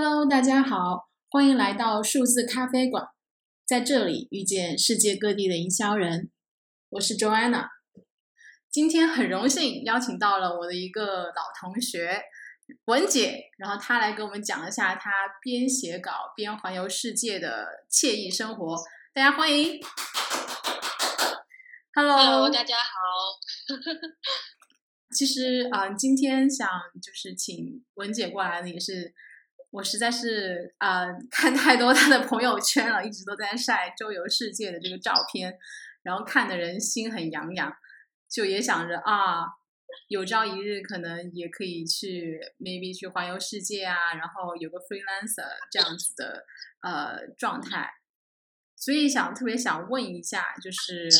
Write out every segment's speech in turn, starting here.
Hello，大家好，欢迎来到数字咖啡馆，在这里遇见世界各地的营销人。我是 Joanna，今天很荣幸邀请到了我的一个老同学文姐，然后她来给我们讲一下她边写稿边环游世界的惬意生活。大家欢迎。Hello，大家好。其实啊，今天想就是请文姐过来呢，也是我实在是啊看太多他的朋友圈了，一直都在晒周游世界的这个照片，然后看的人心很痒痒，就也想着啊，有朝一日可能也可以去 maybe 去环游世界啊，然后有个 freelancer 这样子的呃状态，所以想特别想问一下，就是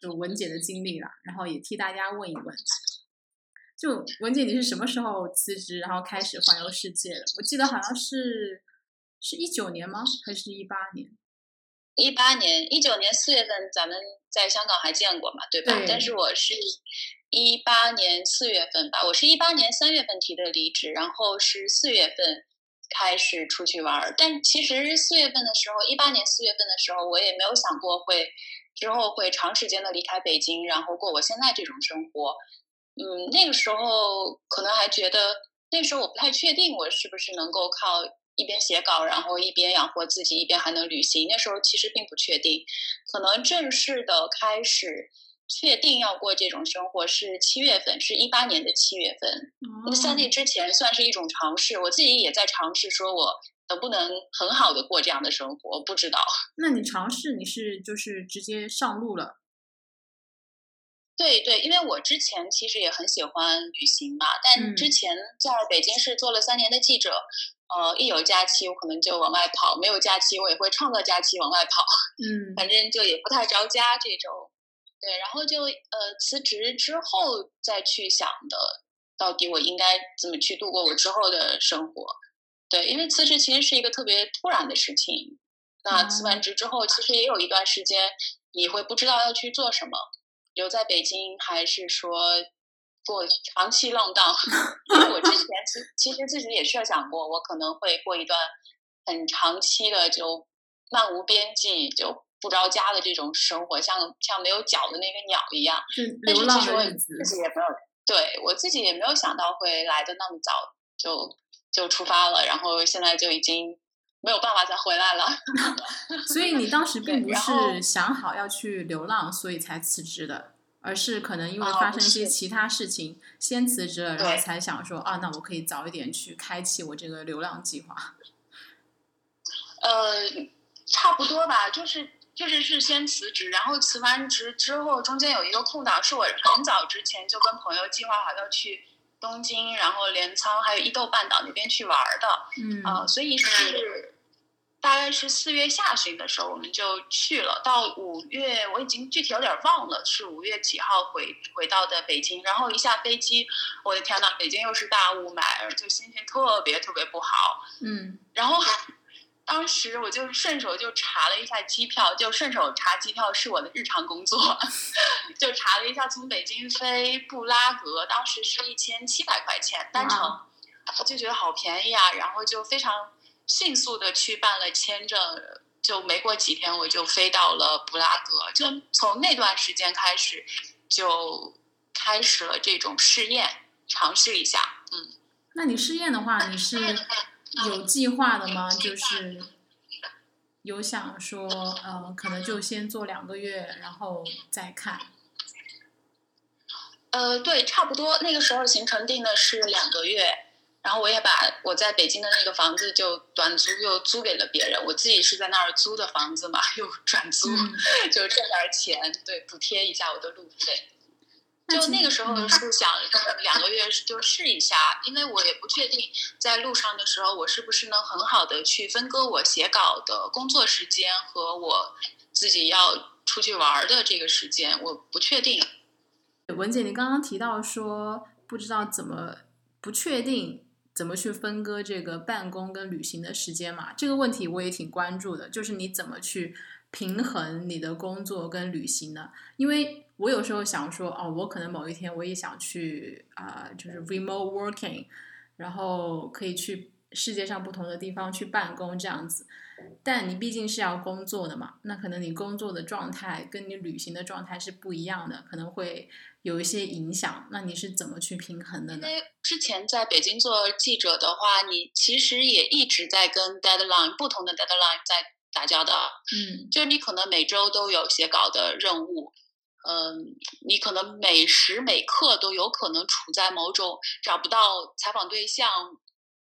就文姐的经历了，然后也替大家问一问。就文姐，你是什么时候辞职，然后开始环游世界的？我记得好像是是一九年吗？还是一八年？一八年，一九年四月份，咱们在香港还见过嘛，对吧？但是我是一八年四月份吧，我是一八年三月份提的离职，然后是四月份开始出去玩。但其实四月份的时候，一八年四月份的时候，我也没有想过会之后会长时间的离开北京，然后过我现在这种生活。嗯，那个时候可能还觉得，那时候我不太确定我是不是能够靠一边写稿，然后一边养活自己，一边还能旅行。那时候其实并不确定，可能正式的开始确定要过这种生活是七月份，是一八年的七月份。那在那之前算是一种尝试，我自己也在尝试，说我能不能很好的过这样的生活，不知道。那你尝试，你是就是直接上路了？对对，因为我之前其实也很喜欢旅行嘛，但之前在北京市做了三年的记者，呃，一有假期我可能就往外跑，没有假期我也会创造假期往外跑，嗯，反正就也不太着家这种。对，然后就呃辞职之后再去想的，到底我应该怎么去度过我之后的生活？对，因为辞职其实是一个特别突然的事情，那辞完职之后，其实也有一段时间你会不知道要去做什么。留在北京，还是说过长期浪荡？因为我之前其其实自己也设想过，我可能会过一段很长期的就漫无边际、就不着家的这种生活，像像没有脚的那个鸟一样。但是其实我。自己也没有，对我自己也没有想到会来的那么早就就出发了，然后现在就已经。没有办法再回来了，所以你当时并不是想好要去流浪，所以才辞职的，而是可能因为发生一些其他事情，先辞职了，然后才想说啊，那我可以早一点去开启我这个流浪计划。呃，差不多吧，就是就是是先辞职，然后辞完职之后，中间有一个空档，是我很早之前就跟朋友计划好要去。东京，然后镰仓，还有伊豆半岛那边去玩的，嗯啊，所以是大概是四月下旬的时候，我们就去了。到五月，我已经具体有点忘了是五月几号回回到的北京。然后一下飞机，我的天呐，北京又是大雾霾，就心情特别特别不好。嗯，然后。当时我就顺手就查了一下机票，就顺手查机票是我的日常工作，就查了一下从北京飞布拉格，当时是一千七百块钱单程，就觉得好便宜啊，然后就非常迅速的去办了签证，就没过几天我就飞到了布拉格，就从那段时间开始就开始了这种试验，尝试一下，嗯。那你试验的话，你是？有计划的吗？就是有想说，呃，可能就先做两个月，然后再看。呃，对，差不多那个时候行程定的是两个月，然后我也把我在北京的那个房子就短租又租给了别人，我自己是在那儿租的房子嘛，又转租，就挣点钱，对，补贴一下我的路费。就那个时候是想两个月就试一下，因为我也不确定在路上的时候我是不是能很好的去分割我写稿的工作时间和我自己要出去玩的这个时间，我不确定。文姐，你刚刚提到说不知道怎么不确定怎么去分割这个办公跟旅行的时间嘛？这个问题我也挺关注的，就是你怎么去平衡你的工作跟旅行呢？因为我有时候想说，哦，我可能某一天我也想去啊，就是 remote working，然后可以去世界上不同的地方去办公这样子。但你毕竟是要工作的嘛，那可能你工作的状态跟你旅行的状态是不一样的，可能会有一些影响。那你是怎么去平衡的呢？因为之前在北京做记者的话，你其实也一直在跟 deadline 不同的 deadline 在打交道。嗯，就是你可能每周都有写稿的任务，嗯，你可能每时每刻都有可能处在某种找不到采访对象。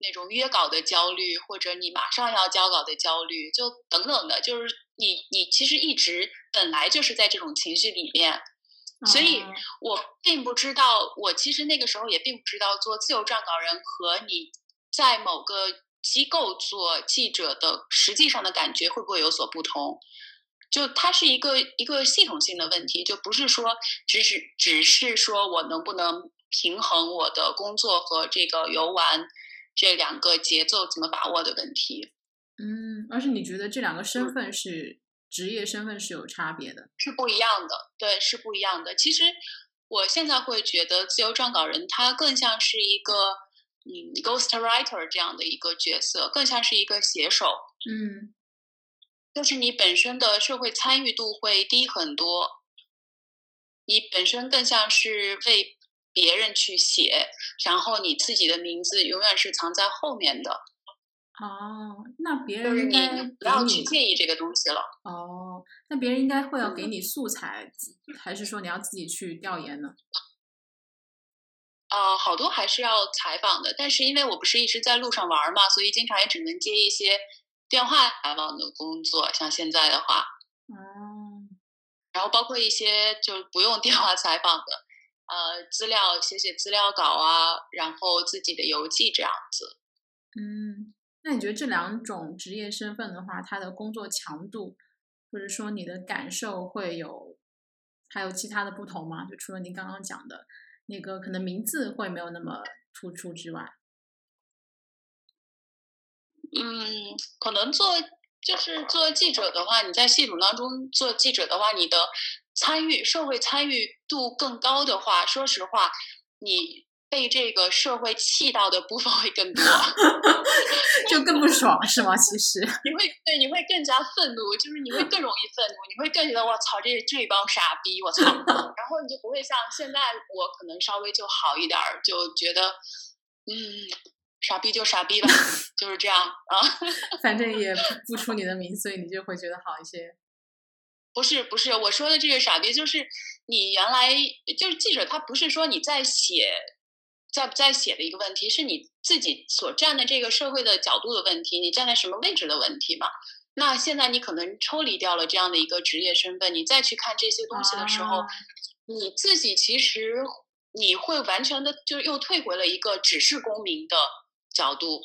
那种约稿的焦虑，或者你马上要交稿的焦虑，就等等的，就是你你其实一直本来就是在这种情绪里面，所以我并不知道，我其实那个时候也并不知道做自由撰稿人和你在某个机构做记者的实际上的感觉会不会有所不同，就它是一个一个系统性的问题，就不是说只是只是说我能不能平衡我的工作和这个游玩。这两个节奏怎么把握的问题，嗯，而且你觉得这两个身份是职业身份是有差别的，是不一样的，对，是不一样的。其实我现在会觉得自由撰稿人他更像是一个嗯，ghost writer 这样的一个角色，更像是一个写手，嗯，就是你本身的社会参与度会低很多，你本身更像是为。别人去写，然后你自己的名字永远是藏在后面的。哦，那别人应该不要去介意这个东西了。哦，那别人应该会要给你素材，还是说你要自己去调研呢？呃，好多还是要采访的，但是因为我不是一直在路上玩嘛，所以经常也只能接一些电话采访的工作。像现在的话，哦，然后包括一些就不用电话采访的。呃，资料写写资料稿啊，然后自己的游记这样子。嗯，那你觉得这两种职业身份的话，他的工作强度，或者说你的感受会有还有其他的不同吗？就除了您刚刚讲的那个可能名字会没有那么突出之外，嗯，可能做就是做记者的话，你在系统当中做记者的话，你的。参与社会参与度更高的话，说实话，你被这个社会气到的部分会更多，就更不爽是吗？其实你会对你会更加愤怒，就是你会更容易愤怒，你会更觉得我操这这帮傻逼，我操，然后你就不会像现在我可能稍微就好一点儿，就觉得嗯，傻逼就傻逼吧，就是这样啊，反正也不出你的名，所以你就会觉得好一些。不是不是，我说的这个傻逼就是你原来就是记者，他不是说你在写在不在写的一个问题，是你自己所站的这个社会的角度的问题，你站在什么位置的问题嘛？那现在你可能抽离掉了这样的一个职业身份，你再去看这些东西的时候，你自己其实你会完全的就是又退回了一个只是公民的角度，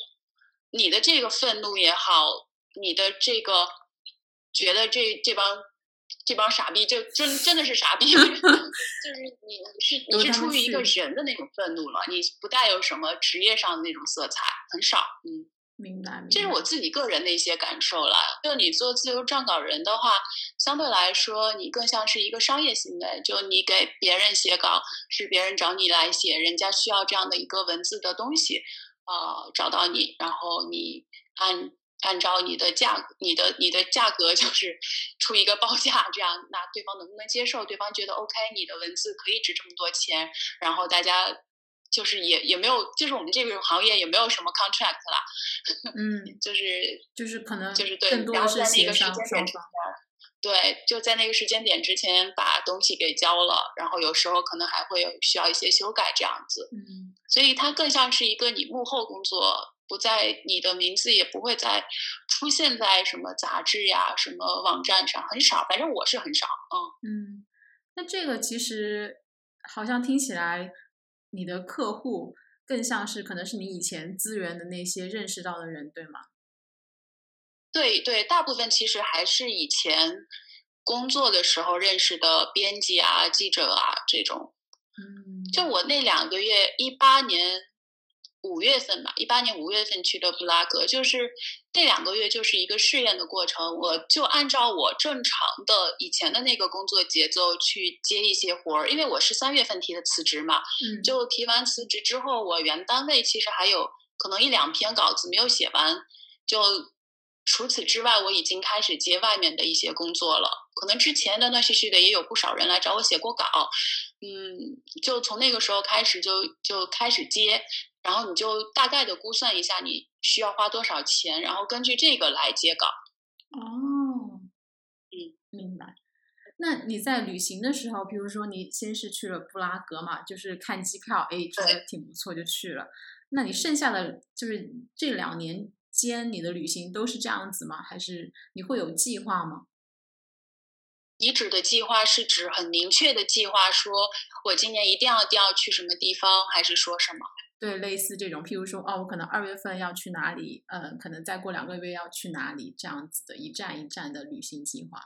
你的这个愤怒也好，你的这个觉得这这帮。这帮傻逼就真真的是傻逼，就是你你是你是出于一个人的那种愤怒了，你不带有什么职业上的那种色彩，很少。嗯，明白。这是我自己个人的一些感受了。就你做自由撰稿人的话，相对来说，你更像是一个商业行为。就你给别人写稿，是别人找你来写，人家需要这样的一个文字的东西，啊，找到你，然后你按。按照你的价，你的你的价格就是出一个报价，这样那对方能不能接受？对方觉得 OK，你的文字可以值这么多钱，然后大家就是也也没有，就是我们这个行业也没有什么 contract 啦，嗯，就是就是可能就是对，然后在那个时间点之前，对，就在那个时间点之前把东西给交了，然后有时候可能还会有需要一些修改这样子，嗯，所以它更像是一个你幕后工作。不在你的名字也不会再出现在什么杂志呀、什么网站上，很少。反正我是很少。嗯嗯，那这个其实好像听起来，你的客户更像是可能是你以前资源的那些认识到的人，对吗？对对，大部分其实还是以前工作的时候认识的编辑啊、记者啊这种。嗯，就我那两个月，一八年。五月份吧，一八年五月份去的布拉格，就是那两个月就是一个试验的过程。我就按照我正常的以前的那个工作节奏去接一些活儿，因为我是三月份提的辞职嘛。嗯。就提完辞职之后，我原单位其实还有可能一两篇稿子没有写完，就除此之外，我已经开始接外面的一些工作了。可能之前断断续续的也有不少人来找我写过稿，嗯，就从那个时候开始就就开始接，然后你就大概的估算一下你需要花多少钱，然后根据这个来接稿。哦，嗯，明白。那你在旅行的时候，比如说你先是去了布拉格嘛，就是看机票，哎，觉得挺不错就去了。那你剩下的就是这两年间，你的旅行都是这样子吗？还是你会有计划吗？你指的计划是指很明确的计划，说我今年一定要要去什么地方，还是说什么？对，类似这种，譬如说，哦，我可能二月份要去哪里，呃，可能再过两个月要去哪里，这样子的一站一站的旅行计划。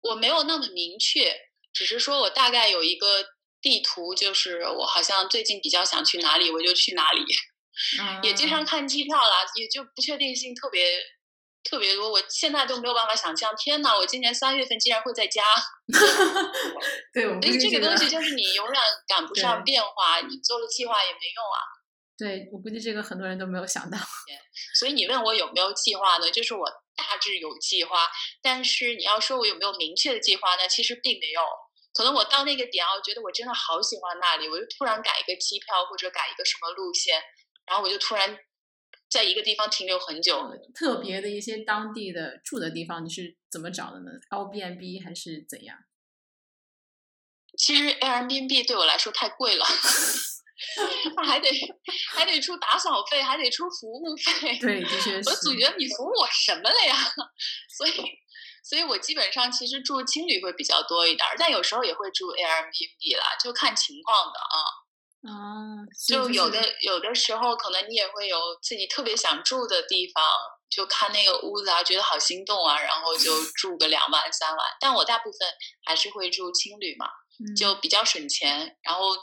我没有那么明确，只是说我大概有一个地图，就是我好像最近比较想去哪里，我就去哪里。也经常看机票啦，也就不确定性特别。特别多，我现在都没有办法想象。天哪，我今年三月份竟然会在家。对，所以这个东西就是你永远赶不上变化，你做了计划也没用啊。对，我估计这个很多人都没有想到。所以你问我有没有计划呢？就是我大致有计划，但是你要说我有没有明确的计划呢？其实并没有。可能我到那个点，我觉得我真的好喜欢那里，我就突然改一个机票或者改一个什么路线，然后我就突然。在一个地方停留很久，特别的一些当地的住的地方，你是怎么找的呢？Airbnb 还是怎样？其实 Airbnb 对我来说太贵了，还得还得出打扫费，还得出服务费。对，的确是。我总觉得你服务我什么了呀？所以，所以我基本上其实住青旅会比较多一点，但有时候也会住 Airbnb 啦，就看情况的啊。啊，就有的有的时候，可能你也会有自己特别想住的地方，就看那个屋子啊，觉得好心动啊，然后就 住个两晚三晚。但我大部分还是会住青旅嘛，就比较省钱。然后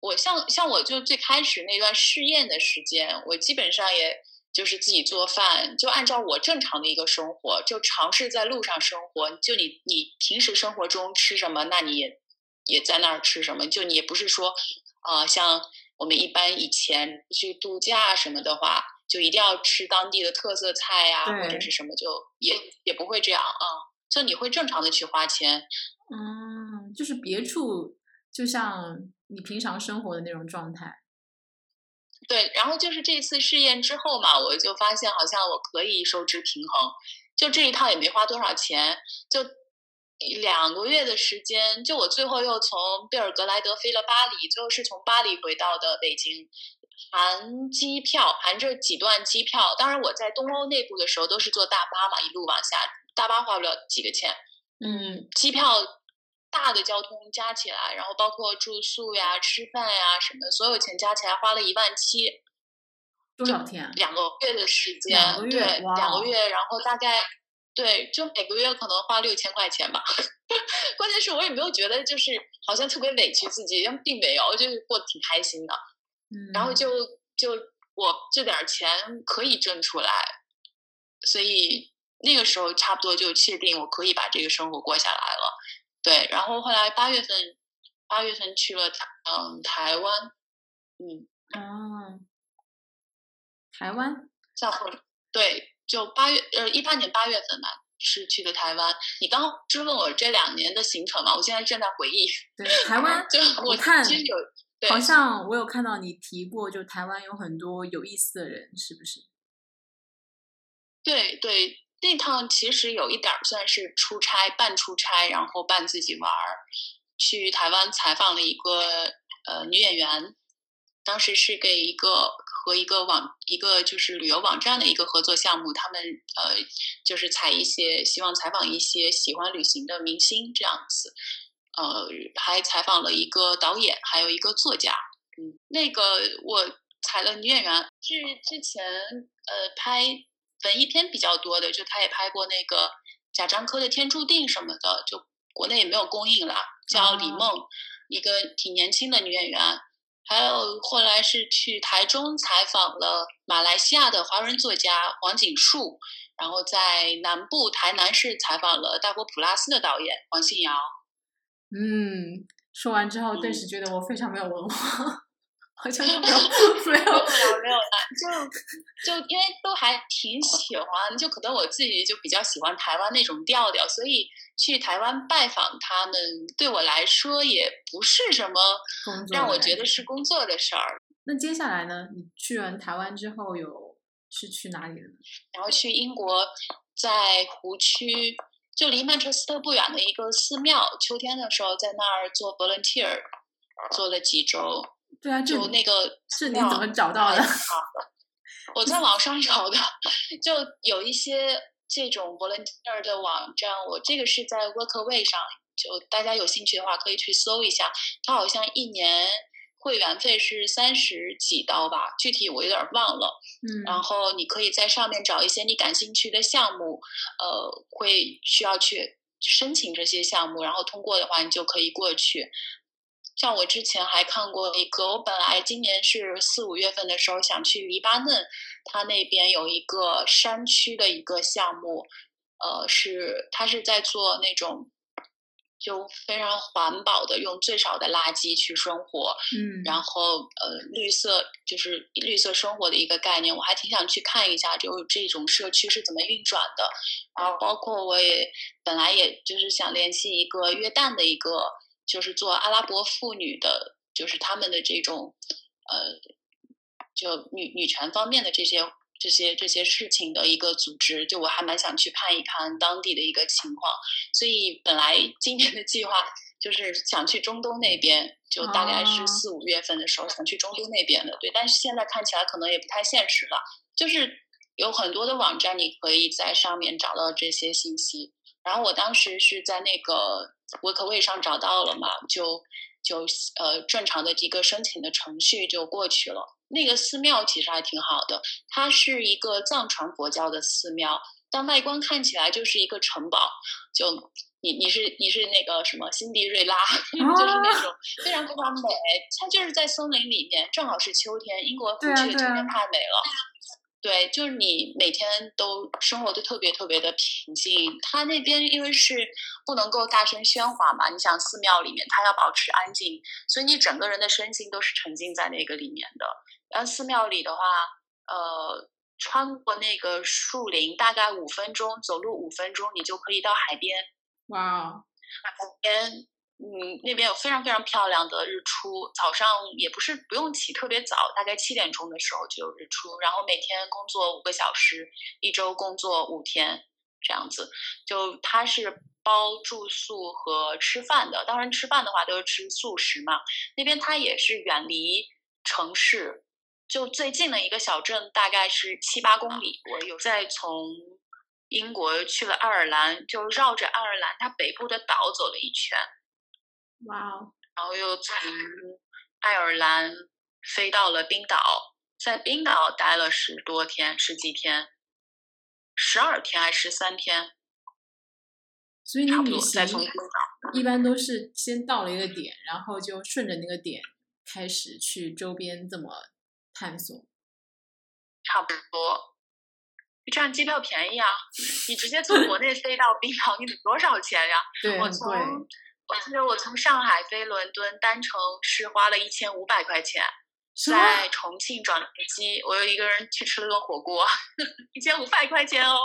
我像像我就最开始那段试验的时间，我基本上也就是自己做饭，就按照我正常的一个生活，就尝试在路上生活。就你你平时生活中吃什么，那你也也在那儿吃什么。就你也不是说。啊，像我们一般以前去度假什么的话，就一定要吃当地的特色菜呀，或者是什么，就也也不会这样啊。就你会正常的去花钱，嗯，就是别处就像你平常生活的那种状态。对，然后就是这次试验之后嘛，我就发现好像我可以收支平衡，就这一套也没花多少钱，就。两个月的时间，就我最后又从贝尔格莱德飞了巴黎，最后是从巴黎回到的北京，含机票，含这几段机票。当然我在东欧内部的时候都是坐大巴嘛，一路往下，大巴花不了几个钱。嗯，机票大的交通加起来，然后包括住宿呀、吃饭呀什么，所有钱加起来花了一万七。多少天？两个月的时间。两个月。对，两个月，然后大概。对，就每个月可能花六千块钱吧。关键是我也没有觉得就是好像特别委屈自己，并没有，就是过得挺开心的。嗯，然后就就我这点钱可以挣出来，所以那个时候差不多就确定我可以把这个生活过下来了。对，然后后来八月份八月份去了嗯台湾，嗯哦，台湾，再后对。就八月呃一八年八月份吧，是去的台湾。你刚质问我这两年的行程嘛？我现在正在回忆。对，台湾就我看其实有，好像我有看到你提过，就台湾有很多有意思的人，是不是？对对，那趟其实有一点算是出差，半出差，然后半自己玩儿，去台湾采访了一个呃女演员。当时是给一个和一个网一个就是旅游网站的一个合作项目，他们呃就是采一些希望采访一些喜欢旅行的明星这样子，呃还采访了一个导演，还有一个作家。嗯，那个我采了女演员，是之前呃拍文艺片比较多的，就她也拍过那个贾樟柯的《天注定》什么的，就国内也没有公映啦，叫李梦，一个挺年轻的女演员。还有后来是去台中采访了马来西亚的华人作家黄锦树，然后在南部台南市采访了大国普拉斯的导演黄信尧。嗯，说完之后顿时觉得我非常没有文化。好像没有没有没有没有啦，就就因为都还挺喜欢，就可能我自己就比较喜欢台湾那种调调，所以去台湾拜访他们，对我来说也不是什么让我觉得是工作的事儿。那接下来呢？你去完台湾之后，有是去哪里了呢？然后去英国，在湖区，就离曼彻斯特不远的一个寺庙，秋天的时候在那儿做 volunteer，做了几周。对啊，就那个是你怎么找到的？我在网上找的，就有一些这种 volunteer 的网站。我这个是在 Workaway 上，就大家有兴趣的话可以去搜一下。它好像一年会员费是三十几刀吧，具体我有点忘了。嗯，然后你可以在上面找一些你感兴趣的项目，呃，会需要去申请这些项目，然后通过的话，你就可以过去。像我之前还看过一个，我本来今年是四五月份的时候想去黎巴嫩，他那边有一个山区的一个项目，呃，是它是在做那种就非常环保的，用最少的垃圾去生活，嗯，然后呃绿色就是绿色生活的一个概念，我还挺想去看一下，就这种社区是怎么运转的，然后包括我也本来也就是想联系一个约旦的一个。就是做阿拉伯妇女的，就是他们的这种，呃，就女女权方面的这些这些这些事情的一个组织，就我还蛮想去看一看当地的一个情况。所以本来 今年的计划就是想去中东那边，就大概是四五月份的时候想去中东那边的，对。但是现在看起来可能也不太现实了。就是有很多的网站，你可以在上面找到这些信息。然后我当时是在那个。Workaway 上找到了嘛？就就呃正常的一个申请的程序就过去了。那个寺庙其实还挺好的，它是一个藏传佛教的寺庙，但外观看起来就是一个城堡。就你你是你是那个什么辛迪瑞拉，就是那种非常非常美。它就是在森林里面，正好是秋天，英国湖区的秋天太美了。对，就是你每天都生活的特别特别的平静。他那边因为是不能够大声喧哗嘛，你想寺庙里面，他要保持安静，所以你整个人的身心都是沉浸在那个里面的。然后寺庙里的话，呃，穿过那个树林，大概五分钟，走路五分钟，你就可以到海边。哇，海边。嗯，那边有非常非常漂亮的日出，早上也不是不用起特别早，大概七点钟的时候就有日出。然后每天工作五个小时，一周工作五天这样子。就他是包住宿和吃饭的，当然吃饭的话都是吃素食嘛。那边它也是远离城市，就最近的一个小镇大概是七八公里。我有在从英国去了爱尔兰，就绕着爱尔兰它北部的岛走了一圈。哇哦！然后又从爱尔兰飞到了冰岛，在冰岛待了十多天，十几天，十二天还是十三天？所以你旅行从冰岛一般都是先到了一个点，然后就顺着那个点开始去周边这么探索。差不多，这样机票便宜啊！你直接从国内飞到冰岛，你得多少钱呀？对，我从。我记得我从上海飞伦敦单程是花了一千五百块钱，在重庆转飞机，我又一个人去吃了顿火锅，一千五百块钱哦。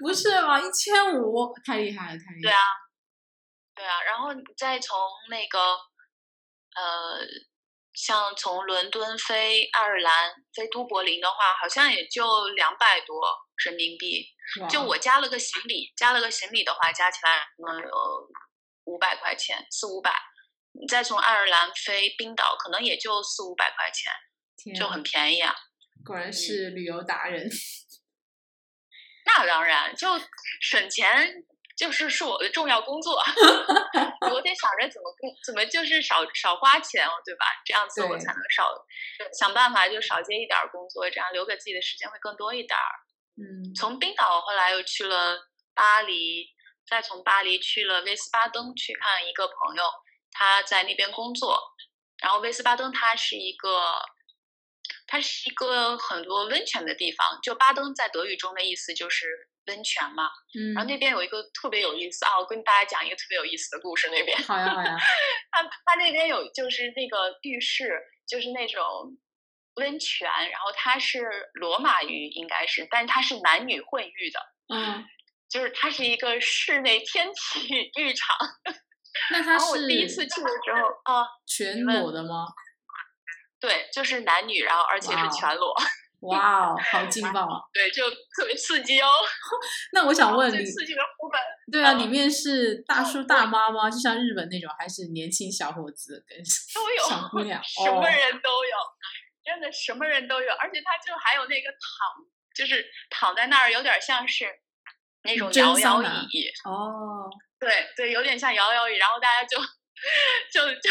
不是吧？一千五，太厉害了，太厉害。对啊，对啊，然后你再从那个，呃，像从伦敦飞爱尔兰飞都柏林的话，好像也就两百多人民币。就我加了个行李，加了个行李的话，加起来可能有。五百块钱，四五百，你再从爱尔兰飞冰岛，可能也就四五百块钱，就很便宜啊！果然是旅游达人。那当然，就省钱就是是我的重要工作。我得想着怎么怎么就是少少花钱哦，对吧？这样子我才能少想办法就少接一点工作，这样留给自己的时间会更多一点儿。嗯，从冰岛后来又去了巴黎。再从巴黎去了威斯巴登去看一个朋友，他在那边工作。然后威斯巴登它是一个，它是一个很多温泉的地方。就巴登在德语中的意思就是温泉嘛。嗯。然后那边有一个特别有意思啊，我跟大家讲一个特别有意思的故事。那边好呀好呀。他他那边有就是那个浴室就是那种温泉，然后它是罗马浴，应该是，但是它是男女混浴的，嗯，就是它是一个室内天体浴场。那它是第一次去的时候啊，全裸的吗？对，就是男女，然后而且是全裸。哇哦，好劲爆啊！对，就特别刺激哦。那我想问你，刺激的部分，对啊，里面是大叔大妈吗？就像日本那种，还是年轻小伙子跟都有小姑娘？什么人都有，真的什么人都有。而且他就还有那个躺，就是躺在那儿，有点像是那种摇摇椅哦。对对，有点像摇摇椅，然后大家就就就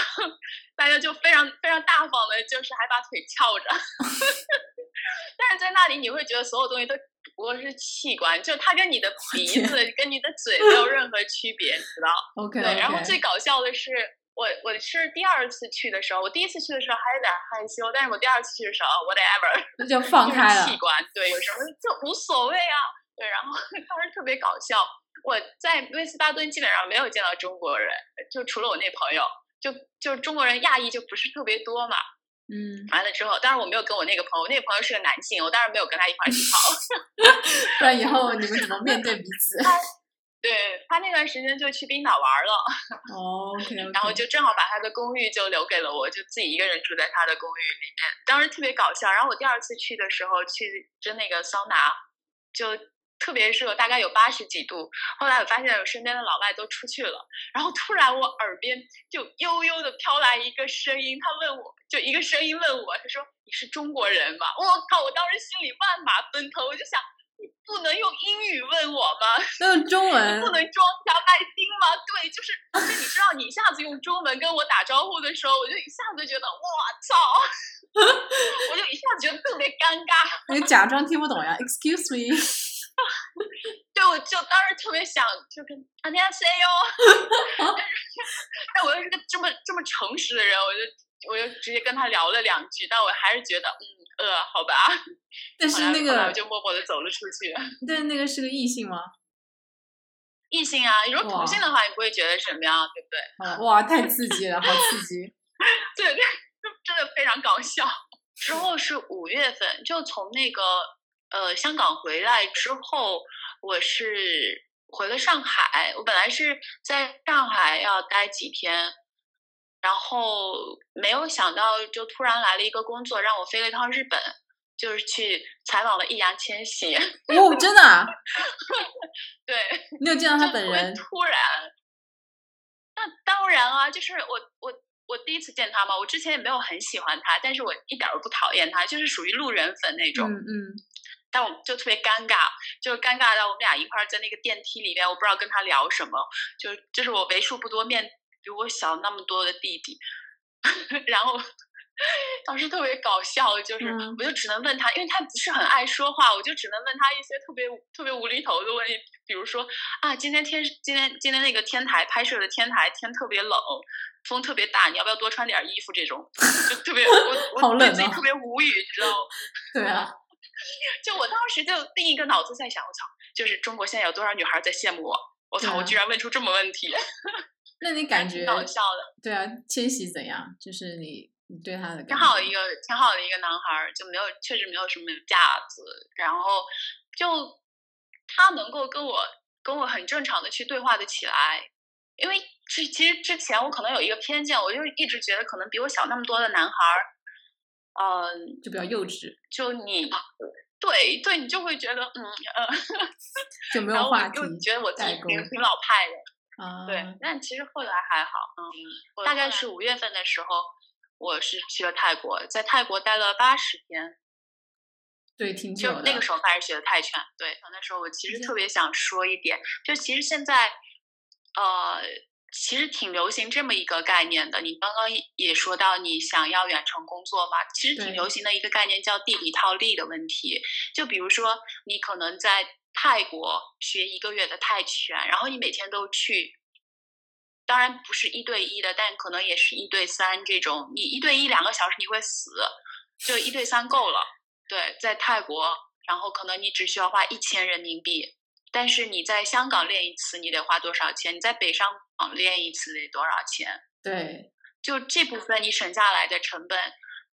大家就非常非常大方的，就是还把腿翘着。但是在那里你会觉得所有东西都不过是器官，就它跟你的鼻子、跟你的嘴没有任何区别，你知道？OK。对，然后最搞笑的是，我我是第二次去的时候，我第一次去的时候还有点害羞，但是我第二次去的时候，whatever，那就放 开了。器官，对，有什么就无所谓啊。对，然后 当时特别搞笑。我在威斯巴顿基本上没有见到中国人，就除了我那朋友，就就中国人亚裔就不是特别多嘛。嗯，完了之后，当然我没有跟我那个朋友，那个朋友是个男性，我当然没有跟他一块去跑。不然以后你们怎么面对彼此？对他那段时间就去冰岛玩了。哦。然后就正好把他的公寓就留给了我，就自己一个人住在他的公寓里面。当时特别搞笑。然后我第二次去的时候去蒸那个桑拿，就。特别热，大概有八十几度。后来我发现我身边的老外都出去了，然后突然我耳边就悠悠的飘来一个声音，他问我就一个声音问我，他说：“你是中国人吗？”我靠！我当时心里万马奔腾，我就想，你不能用英语问我吗？用中文，你不能装假耐心吗？对，就是，而且你知道，你一下子用中文跟我打招呼的时候，我就一下子觉得，我操！我就一下子觉得特别尴尬。你假装听不懂呀？Excuse me。对，我就当时特别想，就跟阿尼亚 say 哟，但我又是个这么这么诚实的人，我就我就直接跟他聊了两句，但我还是觉得，嗯呃，好吧。但是那个我就默默的走了出去。但是那个是个异性吗？异性啊，如果同性的话，你不会觉得什么呀，对不对？哇，太刺激了，好刺激！对对，真的非常搞笑。之后是五月份，就从那个。呃，香港回来之后，我是回了上海。我本来是在上海要待几天，然后没有想到，就突然来了一个工作，让我飞了一趟日本，就是去采访了易烊千玺。哦，真的？啊 对，你有见到他本人？突然？那当然啊，就是我我我第一次见他嘛，我之前也没有很喜欢他，但是我一点都不讨厌他，就是属于路人粉那种。嗯嗯。但我就特别尴尬，就尴尬到我们俩一块儿在那个电梯里面，我不知道跟他聊什么，就就是我为数不多面比我小那么多的弟弟，然后当时特别搞笑，就是我就只能问他，因为他不是很爱说话，我就只能问他一些特别特别无厘头的问题，比如说啊，今天天今天今天那个天台拍摄的天台天特别冷，风特别大，你要不要多穿点衣服？这种就特别 我我对自己特别无语，你知道吗？对啊。就我当时就另一个脑子在想，我操，就是中国现在有多少女孩在羡慕我？我操，我居然问出这么问题。那你感觉？搞笑的。对啊，千玺怎样？就是你你对他的。挺好的一个，挺好的一个男孩，就没有，确实没有什么架子。然后就他能够跟我跟我很正常的去对话的起来，因为之其实之前我可能有一个偏见，我就一直觉得可能比我小那么多的男孩。嗯，就比较幼稚。就你，对对，你就会觉得，嗯呃，就没有话题。觉得我自己挺挺老派的啊。对，但其实后来还好。嗯，大概是五月份的时候，我是去了泰国，在泰国待了八十天。对，挺久就那个时候开始学的泰拳。对，那时候我其实特别想说一点，就其实现在，呃。其实挺流行这么一个概念的，你刚刚也说到你想要远程工作嘛，其实挺流行的一个概念叫地理套利的问题。就比如说，你可能在泰国学一个月的泰拳，然后你每天都去，当然不是一对一的，但可能也是一对三这种。你一对一两个小时你会死，就一对三够了。对，在泰国，然后可能你只需要花一千人民币。但是你在香港练一次，你得花多少钱？你在北上广练一次得多少钱？对，就这部分你省下来的成本，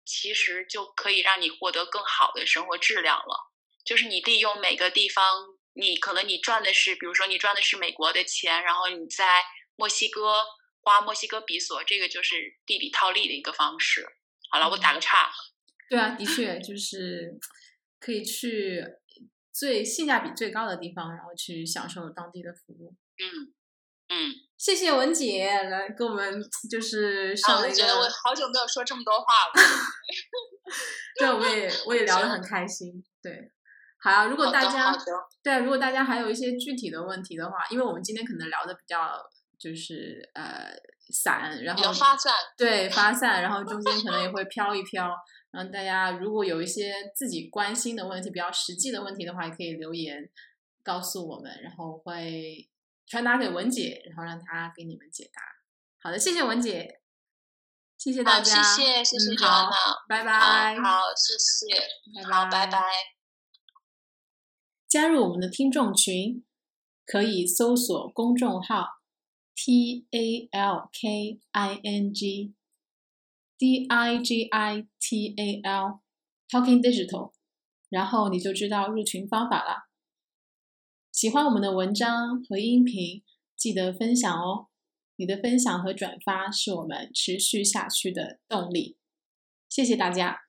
其实就可以让你获得更好的生活质量了。就是你利用每个地方，你可能你赚的是，比如说你赚的是美国的钱，然后你在墨西哥花墨西哥比索，这个就是地理套利的一个方式。好了，我打个岔。对啊，的确就是可以去最性价比最高的地方，然后去享受当地的服务。嗯嗯，谢谢文姐来跟我们就是上了一个。我觉得我好久没有说这么多话了。对，我也我也聊得很 开心。对，好啊，如果大家对，如果大家还有一些具体的问题的话，因为我们今天可能聊的比较就是呃散，然后发散，对发散，然后中间可能也会飘一飘。然后大家如果有一些自己关心的问题，比较实际的问题的话，也可以留言告诉我们，然后会传达给文姐，然后让她给你们解答。好的，谢谢文姐，谢谢大家，谢谢谢谢好，拜拜，好，谢谢，好，拜拜。加入我们的听众群，可以搜索公众号 T A L K I N G。D I G I T A L Talking Digital，然后你就知道入群方法了。喜欢我们的文章和音频，记得分享哦。你的分享和转发是我们持续下去的动力。谢谢大家。